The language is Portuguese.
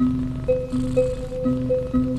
Música